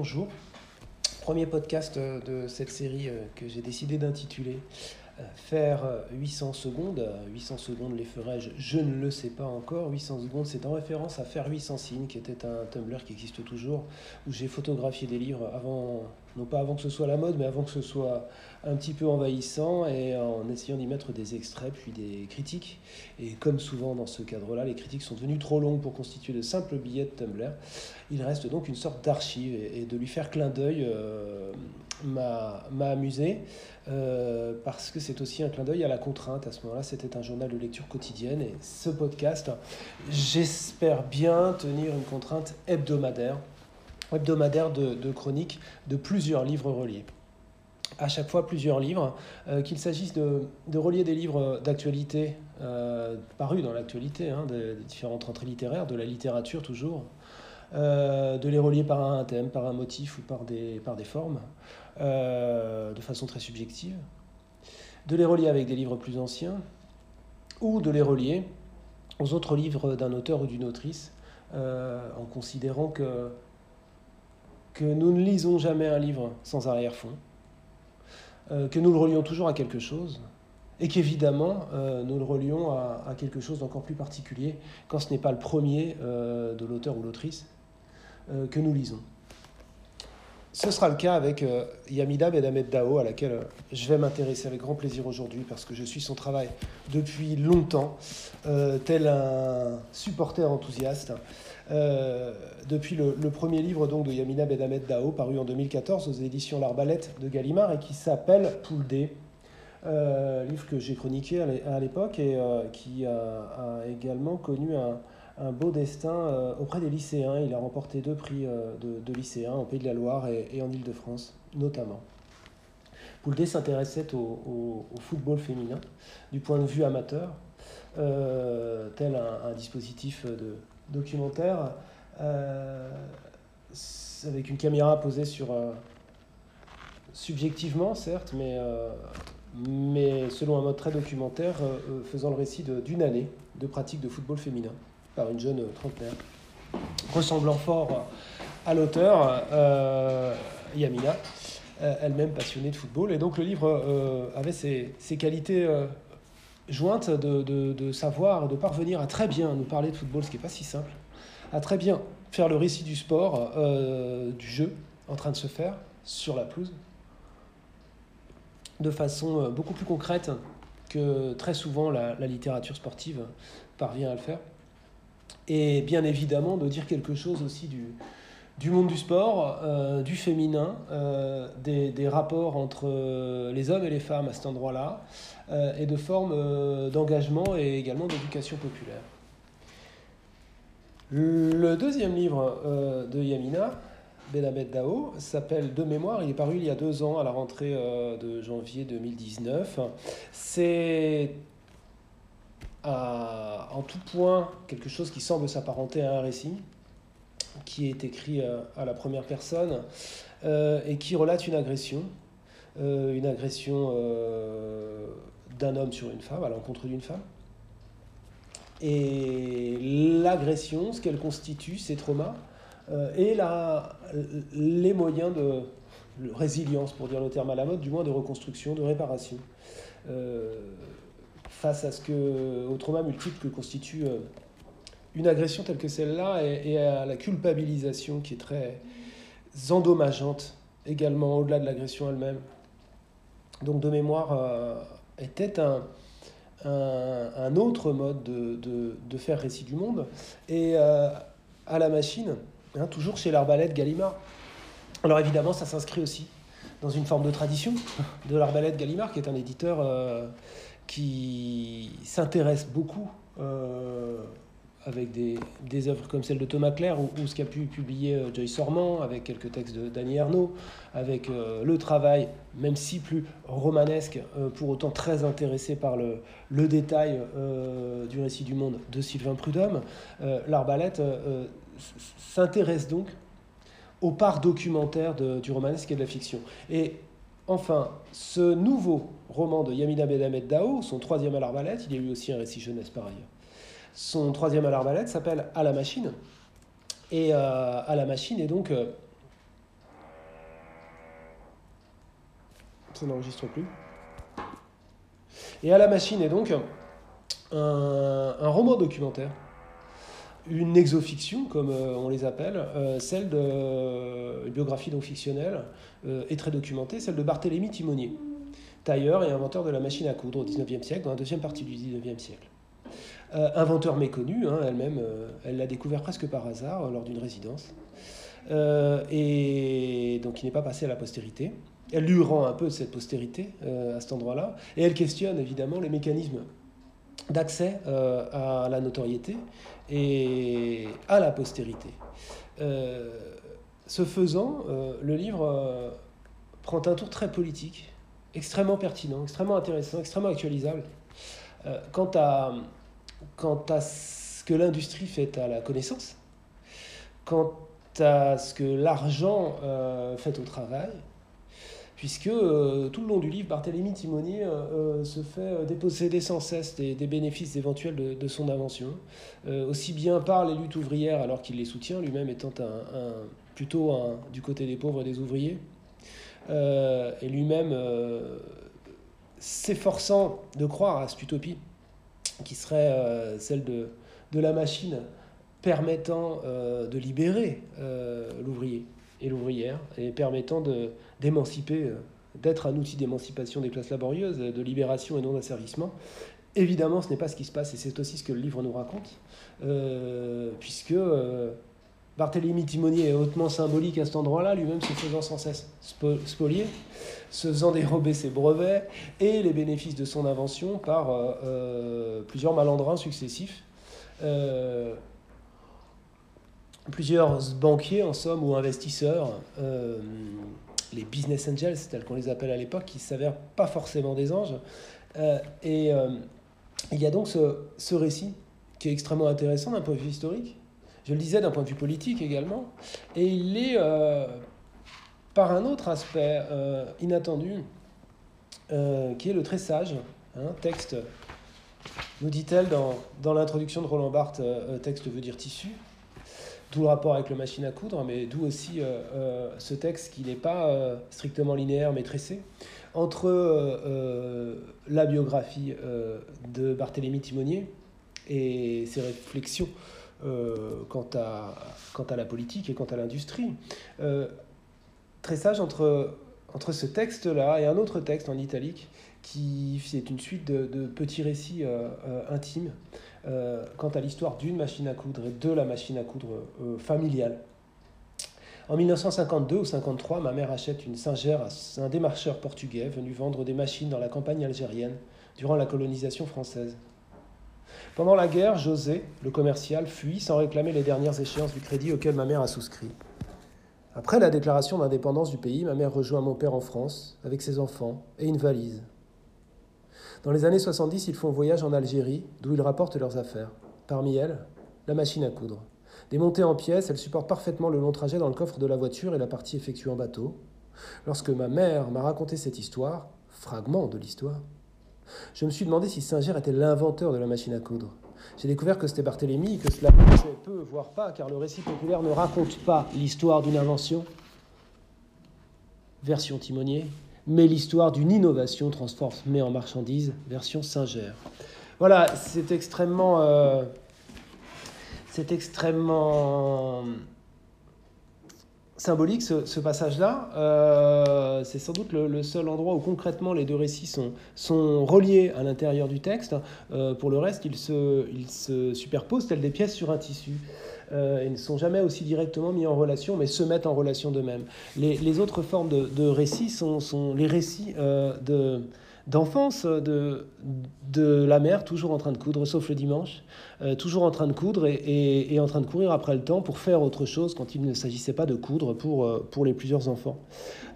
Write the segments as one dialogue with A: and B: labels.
A: bonjour. Premier podcast euh, de cette série euh, que j'ai décidé d'intituler euh, Faire 800 secondes. 800 secondes les ferais-je? Je ne le sais pas encore. 800 secondes, c'est en référence à Faire 800 signes, qui était un Tumblr qui existe toujours, où j'ai photographié des livres avant, non pas avant que ce soit la mode, mais avant que ce soit un petit peu envahissant, et en essayant d'y mettre des extraits, puis des critiques. Et comme souvent dans ce cadre-là, les critiques sont devenues trop longues pour constituer de simples billets de Tumblr. Il reste donc une sorte d'archive, et, de lui faire clin d'œil euh, m'a amusé, euh, parce que c'est aussi un clin d'œil à la contrainte. À ce moment-là, c'était un journal de lecture quotidienne, et ce podcast, j'espère bien tenir une contrainte hebdomadaire hebdomadaire de, chroniques de plusieurs livres reliés. À chaque fois plusieurs livres, euh, qu'il s'agisse de, relier des livres d'actualité euh, parus dans l'actualité, hein, des, différentes rentrées littéraires, de la littérature toujours, euh, de les relier par un thème, par un motif ou par des formes, de façon très subjective, de les relier avec des livres plus anciens, ou de les relier aux autres livres d'un auteur ou d'une autrice, en considérant que que nous ne lisons jamais un livre sans arrière-fond, euh, que nous le relions toujours à quelque chose, et qu'évidemment, euh, nous le relions à, quelque chose d'encore plus particulier quand ce n'est pas le premier euh, de l'auteur ou l'autrice que nous lisons. Ce sera le cas avec Yamida Bedamed Dao, à laquelle je vais m'intéresser avec grand plaisir aujourd'hui parce que je suis son travail depuis longtemps, tel un supporter enthousiaste. Euh, depuis le, premier livre donc, de Yamina Bedamed Dao, paru en 2014 aux éditions L'Arbalète de Gallimard et qui s'appelle Poule. Euh, livre que j'ai chroniqué à l'époque et euh, qui a, également connu un, beau destin auprès des lycéens. Il a remporté deux prix de, lycéens en Pays de la Loire et, en Ile-de-France notamment. Poule D s'intéressait au, football féminin du point de vue amateur, tel un dispositif de, documentaire euh, avec une caméra posée sur euh, subjectivement certes, mais, euh, mais selon un mode très documentaire, faisant le récit d'une année de pratique de football féminin par une jeune trentenaire, ressemblant fort à l'auteur, Yamina, elle-même passionnée de football. Et donc le livre avait ses, ses qualités jointe de, savoir, de parvenir à très bien nous parler de football, ce qui n'est pas si simple, à très bien faire le récit du sport, euh, du jeu en train de se faire sur la pelouse, de façon euh, beaucoup plus concrète que très souvent la, littérature sportive parvient à le faire. Et bien évidemment de dire quelque chose aussi du, du monde du sport, euh, du féminin, des, des, rapports entre les hommes et les femmes à cet endroit-là, euh, et de formes euh, d'engagement et également d'éducation populaire. Le deuxième livre euh, de Yamina, Benamed Dao, s'appelle De mémoire. Il est paru il y a deux ans à la rentrée de janvier 2019. C'est en tout point quelque chose qui semble s'apparenter à un récit qui est écrit à la première personne et qui relate une agression. une agression d'un homme sur une femme, à l'encontre d'une femme. Et l'agression, ce qu'elle constitue, ces traumas, euh, et la, les moyens de résilience, pour dire le terme à la mode, du moins de reconstruction, de réparation, euh, face à ce que, au trauma multiple que constitue euh, une agression telle que celle-là, et, à la culpabilisation qui est très endommageante également, au-delà de l'agression elle-même. Donc de mémoire était un, autre mode de, faire récit du monde. Et euh, à la machine, hein, toujours chez l'arbalète Gallimard. Alors évidemment, ça s'inscrit aussi dans une forme de tradition de l'arbalète Gallimard, qui est un éditeur euh, qui s'intéresse beaucoup euh, avec des, des, œuvres comme celle de Thomas Clair ou, ce qu'a pu publier euh, Joyce Ormand avec quelques textes de Danny Ernaud, avec euh, le travail, même si plus romanesque, euh, pour autant très intéressé par le, le détail du récit du monde de Sylvain Prudhomme, l'Arbalète s'intéresse donc aux parts documentaires de, du romanesque et de la fiction. Et enfin, ce nouveau roman de Yamina Bedamed Dao, son troisième à l'Arbalète, il y a eu aussi un récit jeunesse par ailleurs son troisième à s'appelle À la machine. Et euh, À la machine est donc. Euh, ça n'enregistre plus. Et À la machine est donc un, roman documentaire une exofiction, comme euh, on les appelle, celle de biographie non fictionnelle et très documentée, celle de Barthélemy Timonier, tailleur et inventeur de la machine à coudre au 19e siècle, dans la deuxième partie du 19e siècle inventeur méconnu, hein, elle-même, elle l'a découvert presque par hasard lors d'une résidence, et donc il n'est pas passé à la postérité. Elle lui rend un peu cette postérité à cet endroit-là, et elle questionne évidemment les mécanismes d'accès à la notoriété et à la postérité. Euh, ce faisant, euh, le livre euh, prend un tour très politique, extrêmement pertinent, extrêmement intéressant, extrêmement actualisable. quant, à, quant à ce que l'industrie fait à la connaissance, quant à ce que l'argent fait au travail, puisque euh, tout le long du livre, Barthélemy Timonier euh, euh, se fait déposséder sans cesse des, bénéfices éventuels de, son invention, aussi bien par les luttes ouvrières alors qu'il les soutient, lui-même étant un, plutôt du côté des pauvres et des ouvriers, et lui-même s'efforçant de croire à cette utopie qui serait celle de, de, la machine permettant de libérer l'ouvrier et l'ouvrière, et permettant d'émanciper, euh, d'être un outil d'émancipation des classes laborieuses, de libération et non d'asservissement. Évidemment, ce n'est pas ce qui se passe, et c'est aussi ce que le livre nous raconte, euh, puisque euh, Barthélemy Timonier est hautement symbolique à cet endroit-là, lui-même se faisant sans cesse spolier, se faisant dérober ses brevets et les bénéfices de son invention par plusieurs malandrins successifs plusieurs banquiers, en somme, ou investisseurs, euh, les business angels, tels qu'on les appelle à l'époque, qui s'avèrent pas forcément des anges. Euh, et euh, il y a donc ce, récit qui est extrêmement intéressant d'un point de vue historique, je le disais d'un point de vue politique également, et il est par un autre aspect inattendu, qui est le tressage, hein, texte, nous dit-elle dans, dans l'introduction de Roland Barthes, texte veut dire tissu, D'où le rapport avec le machine à coudre, mais d'où aussi euh, euh, ce texte qui n'est pas euh, strictement linéaire mais tressé, entre la biographie de Barthélemy Timonier et ses réflexions quant, à, quant à la politique et quant à l'industrie. tressage entre, entre ce texte-là et un autre texte en italique qui est une suite de, petits récits intimes euh, quant à l'histoire d'une machine à coudre et de la machine à coudre euh, familiale. En 1952 ou 1953, ma mère achète une singère à un démarcheur portugais venu vendre des machines dans la campagne algérienne durant la colonisation française. Pendant la guerre, José, le commercial, fuit sans réclamer les dernières échéances du crédit auquel ma mère a souscrit. Après la déclaration d'indépendance du pays, ma mère rejoint mon père en France avec ses enfants et une valise. Dans les années 70, ils font voyage en Algérie, d'où ils rapportent leurs affaires. Parmi elles, la machine à coudre. Démontée en pièces, elle supporte parfaitement le long trajet dans le coffre de la voiture et la partie effectuée en bateau. Lorsque ma mère m'a raconté cette histoire, fragment de l'histoire, je me suis demandé si Singer était l'inventeur de la machine à coudre. J'ai découvert que c'était Barthélemy, que cela ne peu, voire pas, car le récit populaire ne raconte pas l'histoire d'une invention. Version timonier, mais l'histoire d'une innovation transformée en marchandise, version Singer. Voilà, c'est extrêmement, euh, c'est extrêmement symbolique ce, passage-là. Euh, c'est sans doute le, seul endroit où concrètement les deux récits sont, sont reliés à l'intérieur du texte. Euh, pour le reste, ils se, ils se superposent tels des pièces sur un tissu. Euh, ils ne sont jamais aussi directement mis en relation, mais se mettent en relation d'eux-mêmes. Les, autres formes de, récits sont, sont, les récits de d'enfance de, de la mère, toujours en train de coudre, sauf le dimanche, euh, toujours en train de coudre et, et, en train de courir après le temps pour faire autre chose quand il ne s'agissait pas de coudre pour, pour les plusieurs enfants.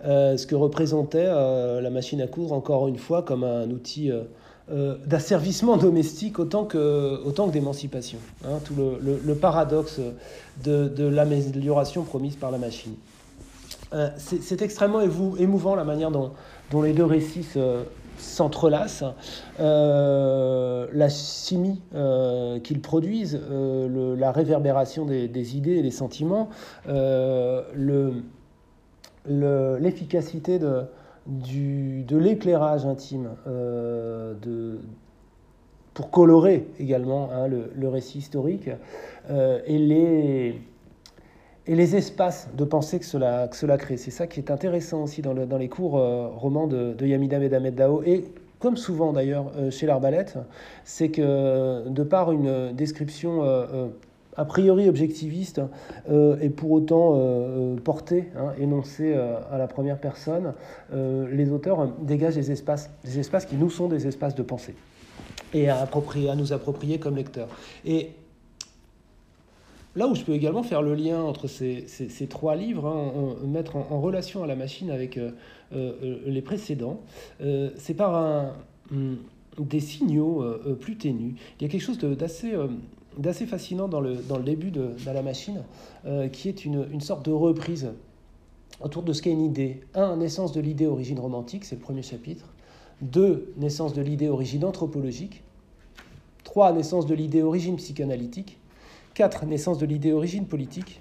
A: ce que représentait la machine à coudre, encore une fois, comme un outil euh, d'asservissement domestique autant que, autant que d'émancipation. Hein, tout le, le, paradoxe de, de l'amélioration promise par la machine. Euh, c'est extrêmement émouvant la manière dont, dont les deux récits s'entrelacent. Euh, la chimie qu'ils produisent, le, la réverbération des, idées et des sentiments, l'efficacité de l'éclairage intime, pour colorer également hein, le, le, récit historique, et les et les espaces de pensée que cela, que cela crée. C'est ça qui est intéressant aussi dans, dans les cours euh, romans de, de Yamida Medamed Dao. Et comme souvent d'ailleurs euh, chez l'arbalète, c'est que de par une description euh, a priori objectiviste et pour autant portée, hein, énoncée à la première personne, les auteurs dégagent des espaces, des espaces qui nous sont des espaces de pensée et à, nous approprier comme lecteurs. Là où je peux également faire le lien entre ces, trois livres, hein, mettre en, relation à la machine avec euh, euh, les précédents, euh, c'est par un, mm, des signaux plus ténus. Il y a quelque chose d'assez d'assez fascinant dans le, dans le début de, la machine, qui est une, une, sorte de reprise autour de ce qu'est une idée. Un, naissance de l'idée origine romantique, c'est le premier chapitre. Deux, naissance de l'idée origine anthropologique. Trois, naissance de l'idée origine psychanalytique. 4. Naissance de l'idée origine politique.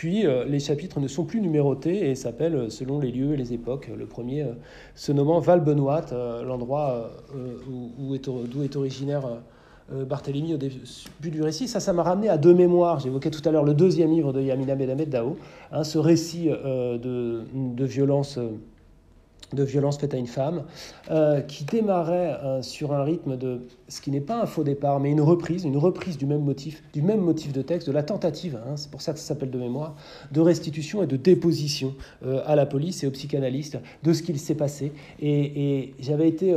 A: Puis euh, les chapitres ne sont plus numérotés et s'appellent euh, selon les lieux et les époques. Le premier euh, se nommant Val-Benoît, l'endroit d'où est originaire Barthélemy au début du récit. Ça, ça m'a ramené à deux mémoires. J'évoquais tout à l'heure le deuxième livre de Yamina Medamed Dao, hein, ce récit de, de violence de violence faite à une femme, euh, qui démarrait euh, sur un rythme de ce qui n'est pas un faux départ, mais une reprise, une reprise du même motif, du même motif de texte, de la tentative, hein, c'est pour ça que ça s'appelle de mémoire, de restitution et de déposition euh, à la police et aux psychanalystes de ce qu'il s'est passé. Et, j'avais été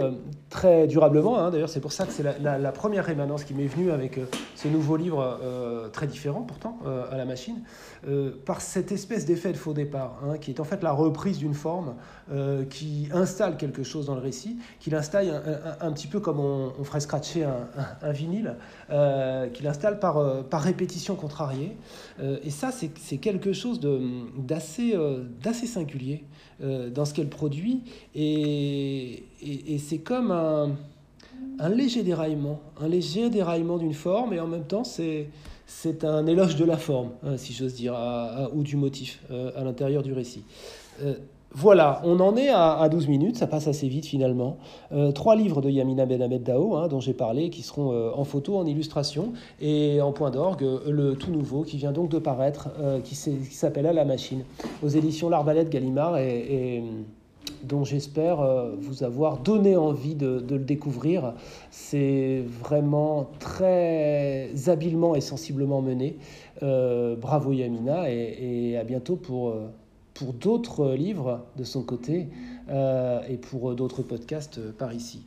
A: très durablement, hein, d'ailleurs c'est pour ça que c'est la, première rémanence qui m'est venue avec ce nouveau livre très différent pourtant à la machine, par cette espèce d'effet de faux départ, hein, qui est en fait la reprise d'une forme qui qui installe quelque chose dans le récit, qui l'installe un, petit peu comme on, ferait scratcher un, vinyle, euh, qui l'installe par, euh, par répétition contrariée. Euh, et ça, c'est quelque chose d'assez d'assez singulier dans ce qu'elle produit. Et, et, c'est comme un, un léger déraillement, un léger déraillement d'une forme, et en même temps, c'est c'est un éloge de la forme, hein, si j'ose dire, ou du motif à l'intérieur du récit. Voilà, on en est à, 12 minutes, ça passe assez vite finalement. Euh, trois livres de Yamina Ben Dao, hein, dont j'ai parlé, qui seront euh, en photo, en illustration, et en point d'orgue, euh, le tout nouveau qui vient donc de paraître, qui s'appelle À la machine, aux éditions L'Arbalète Gallimard, et, dont j'espère vous avoir donné envie de, le découvrir. C'est vraiment très habilement et sensiblement mené. bravo Yamina, et à bientôt pour pour d'autres livres de son côté euh, et pour d'autres podcasts par ici.